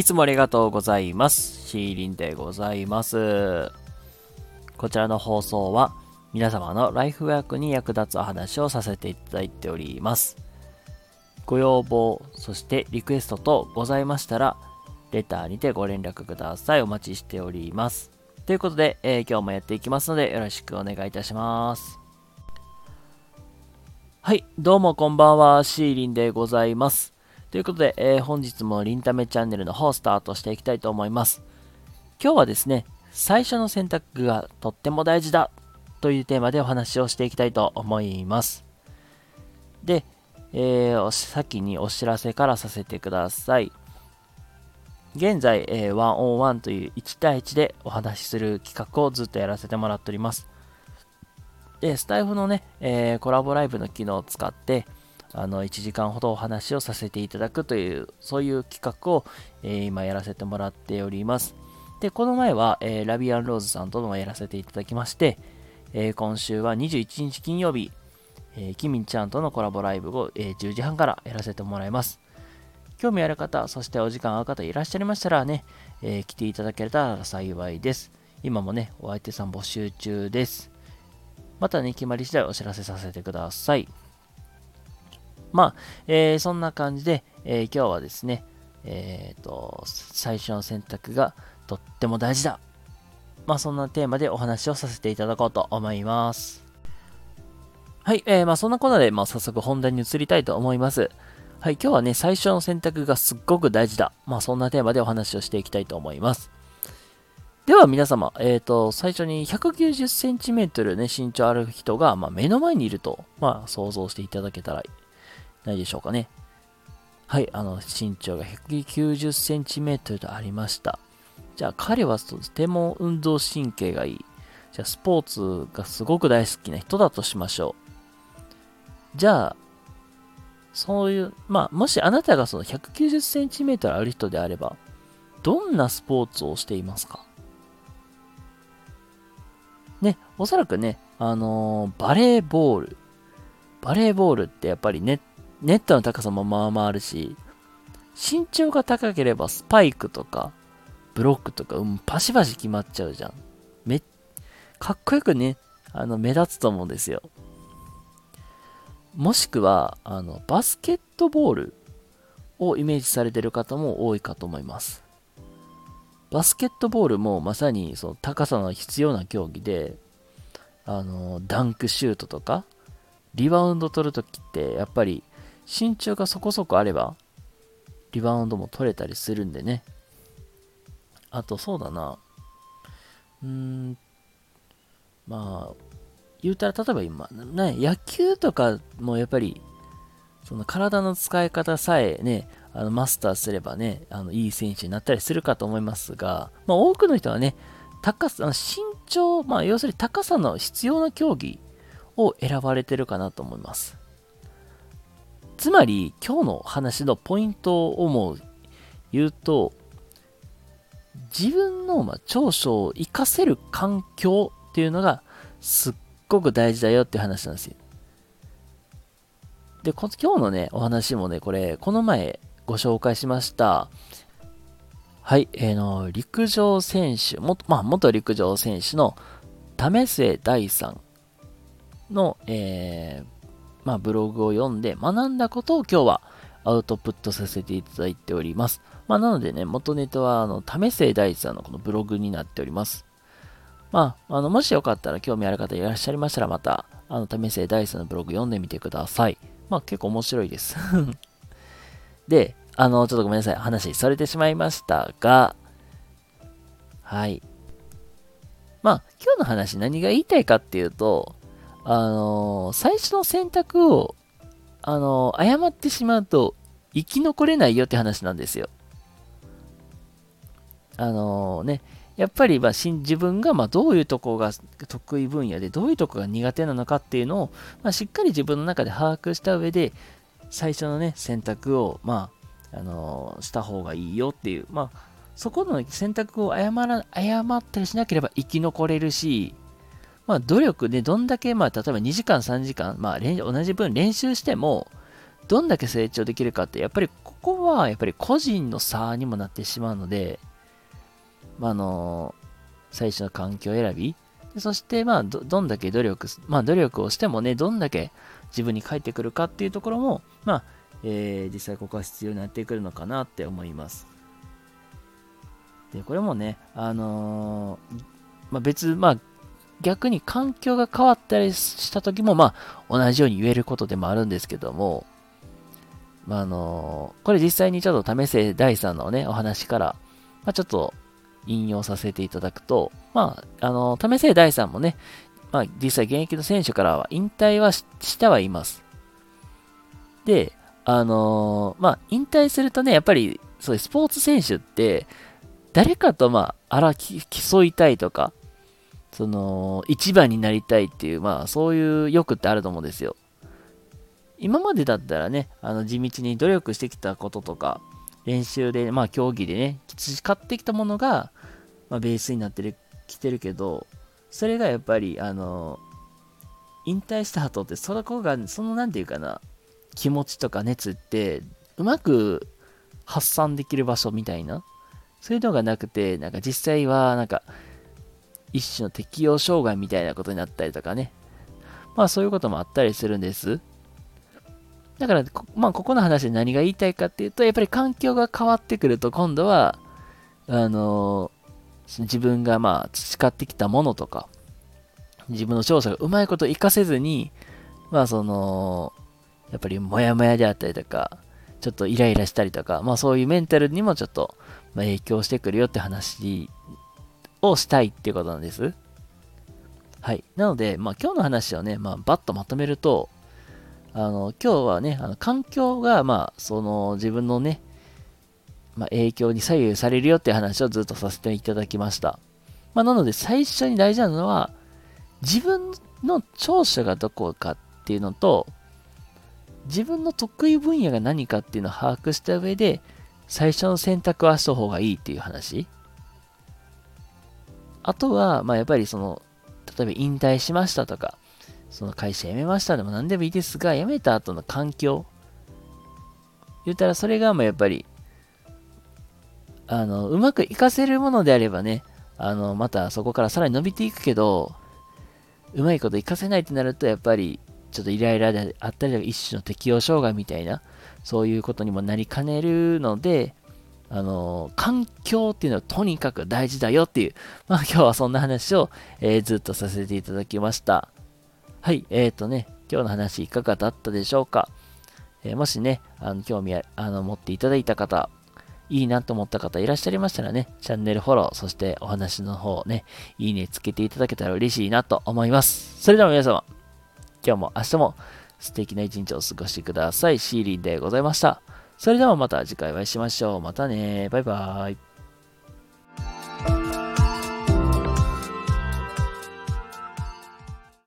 いつもありがとうございます。シーリンでございます。こちらの放送は皆様のライフワークに役立つお話をさせていただいております。ご要望、そしてリクエストとございましたら、レターにてご連絡ください。お待ちしております。ということで、えー、今日もやっていきますので、よろしくお願いいたします。はい、どうもこんばんは、シーリンでございます。ということで、えー、本日もリンタメチャンネルの方スタートしていきたいと思います。今日はですね、最初の選択がとっても大事だというテーマでお話をしていきたいと思います。で、えー、先にお知らせからさせてください。現在、えー、101という1対1でお話しする企画をずっとやらせてもらっております。で、スタイフのね、えー、コラボライブの機能を使って、あの1時間ほどお話をさせていただくという、そういう企画を、えー、今やらせてもらっております。で、この前は、えー、ラビアンローズさんともやらせていただきまして、えー、今週は21日金曜日、えー、キミンちゃんとのコラボライブを、え、10時半からやらせてもらいます。興味ある方、そしてお時間合う方いらっしゃいましたらね、え、来ていただけたら幸いです。今もね、お相手さん募集中です。またね、決まり次第お知らせさせてください。まあ、えー、そんな感じで、えー、今日はですね、えっ、ー、と、最初の選択がとっても大事だ。まあ、そんなテーマでお話をさせていただこうと思います。はい、えー、まあ、そんなことで、まあ、早速本題に移りたいと思います。はい、今日はね、最初の選択がすっごく大事だ。まあ、そんなテーマでお話をしていきたいと思います。では皆様、えっ、ー、と、最初に190センチメートルね、身長ある人が、まあ、目の前にいると、まあ、想像していただけたらないでしょうかね。はい、あの、身長が190センチメートルとありました。じゃあ、彼はとても運動神経がいい。じゃあ、スポーツがすごく大好きな人だとしましょう。じゃあ、そういう、まあ、もしあなたがその190センチメートルある人であれば、どんなスポーツをしていますか？ね、おそらくね、あのー、バレーボール。バレーボールってやっぱりネッネットの高さもまあまああるし、身長が高ければスパイクとか、ブロックとか、うん、パシパシ決まっちゃうじゃん。め、かっこよくね、あの、目立つと思うんですよ。もしくは、あの、バスケットボールをイメージされてる方も多いかと思います。バスケットボールもまさにその高さの必要な競技で、あの、ダンクシュートとか、リバウンド取るときってやっぱり身長がそこそこあれば、リバウンドも取れたりするんでね。あと、そうだな。うーん、まあ、言うたら、例えば今、ね、野球とかもやっぱり、その体の使い方さえね、あのマスターすればね、あのいい選手になったりするかと思いますが、まあ、多くの人はね、高さ、身長、まあ、要するに高さの必要な競技を選ばれてるかなと思います。つまり、今日の話のポイントをもう言うと、自分のま長所を活かせる環境っていうのがすっごく大事だよっていう話なんですよ。で、今日のね、お話もね、これ、この前ご紹介しました、はい、えー、の、陸上選手、もまあ、元陸上選手の為末大さんの、えー、まあ、ブログを読んで学んだことを今日はアウトプットさせていただいております。まあ、なのでね、元ネタは、あの、為末大地さんのこのブログになっております。まあ、あの、もしよかったら興味ある方いらっしゃいましたら、また、あの、為末大地さんのブログ読んでみてください。まあ、結構面白いです で、あの、ちょっとごめんなさい。話されてしまいましたが、はい。まあ、今日の話何が言いたいかっていうと、あのー、最初の選択を、あのー、誤ってしまうと生き残れないよって話なんですよ。あのー、ね、やっぱり、まあ、自分がまどういうとこが得意分野でどういうとこが苦手なのかっていうのを、まあ、しっかり自分の中で把握した上で最初のね選択を、まああのした方がいいよっていう、まあ、そこの選択を誤ら誤ったりしなければ生き残れるしまあ、努力でどんだけ、まあ、例えば2時間、3時間、まあ、同じ分練習しても、どんだけ成長できるかって、やっぱりここは、やっぱり個人の差にもなってしまうので、まあ、あの、最初の環境選び、そして、まあど、どんだけ努力、まあ、努力をしてもね、どんだけ自分に返ってくるかっていうところも、まあ、えー、実際ここは必要になってくるのかなって思います。で、これもね、あのー、まあ、別、まあ、逆に環境が変わったりした時も、まあ、同じように言えることでもあるんですけども、まあ、あの、これ実際にちょっと為末第3のね、お話から、まあ、ちょっと引用させていただくと、まあ、あの、為末第3もね、まあ、実際現役の選手からは引退はしてはいます。で、あの、まあ、引退するとね、やっぱり、そういうスポーツ選手って、誰かと、まあ、あら、競いたいとか、その、一番になりたいっていう、まあ、そういう欲ってあると思うんですよ。今までだったらね、あの、地道に努力してきたこととか、練習で、まあ、競技でね、培ってきたものが、まあ、ベースになってる、きてるけど、それがやっぱり、あの、引退した後って、そこが、その、なんていうかな、気持ちとか熱って、うまく発散できる場所みたいな、そういうのがなくて、なんか実際は、なんか、一種の適応障害みたいなことになったりとかね。まあそういうこともあったりするんです。だから、まあここの話で何が言いたいかっていうと、やっぱり環境が変わってくると今度は、あのー、自分がまあ培ってきたものとか、自分の長所がうまいこと活かせずに、まあその、やっぱりモヤモヤであったりとか、ちょっとイライラしたりとか、まあそういうメンタルにもちょっと影響してくるよって話をしたいっていうことなんです。はい。なので、まあ今日の話をね、まあバッとまとめると、あの、今日はね、あの環境が、まあ、その自分のね、まあ、影響に左右されるよっていう話をずっとさせていただきました。まあ、なので最初に大事なのは、自分の長所がどこかっていうのと、自分の得意分野が何かっていうのを把握した上で、最初の選択はした方がいいっていう話。あとは、まあやっぱりその、例えば引退しましたとか、その会社辞めましたでも何でもいいですが、辞めた後の環境。言ったらそれがまあやっぱり、あの、うまく活かせるものであればね、あの、またそこからさらに伸びていくけど、うまいこと活かせないってなると、やっぱり、ちょっとイライラであったり、一種の適応障害みたいな、そういうことにもなりかねるので、あの、環境っていうのはとにかく大事だよっていう、まあ今日はそんな話を、えー、ずっとさせていただきました。はい、えっ、ー、とね、今日の話いかがだったでしょうか？えー、もしね、あの興味あの持っていただいた方、いいなと思った方いらっしゃいましたらね、チャンネルフォロー、そしてお話の方ね、いいねつけていただけたら嬉しいなと思います。それでは皆様、今日も明日も素敵な一日をお過ごしください。シーリンでございました。それではまた次回お会いしましょう。またね。バイバーイ。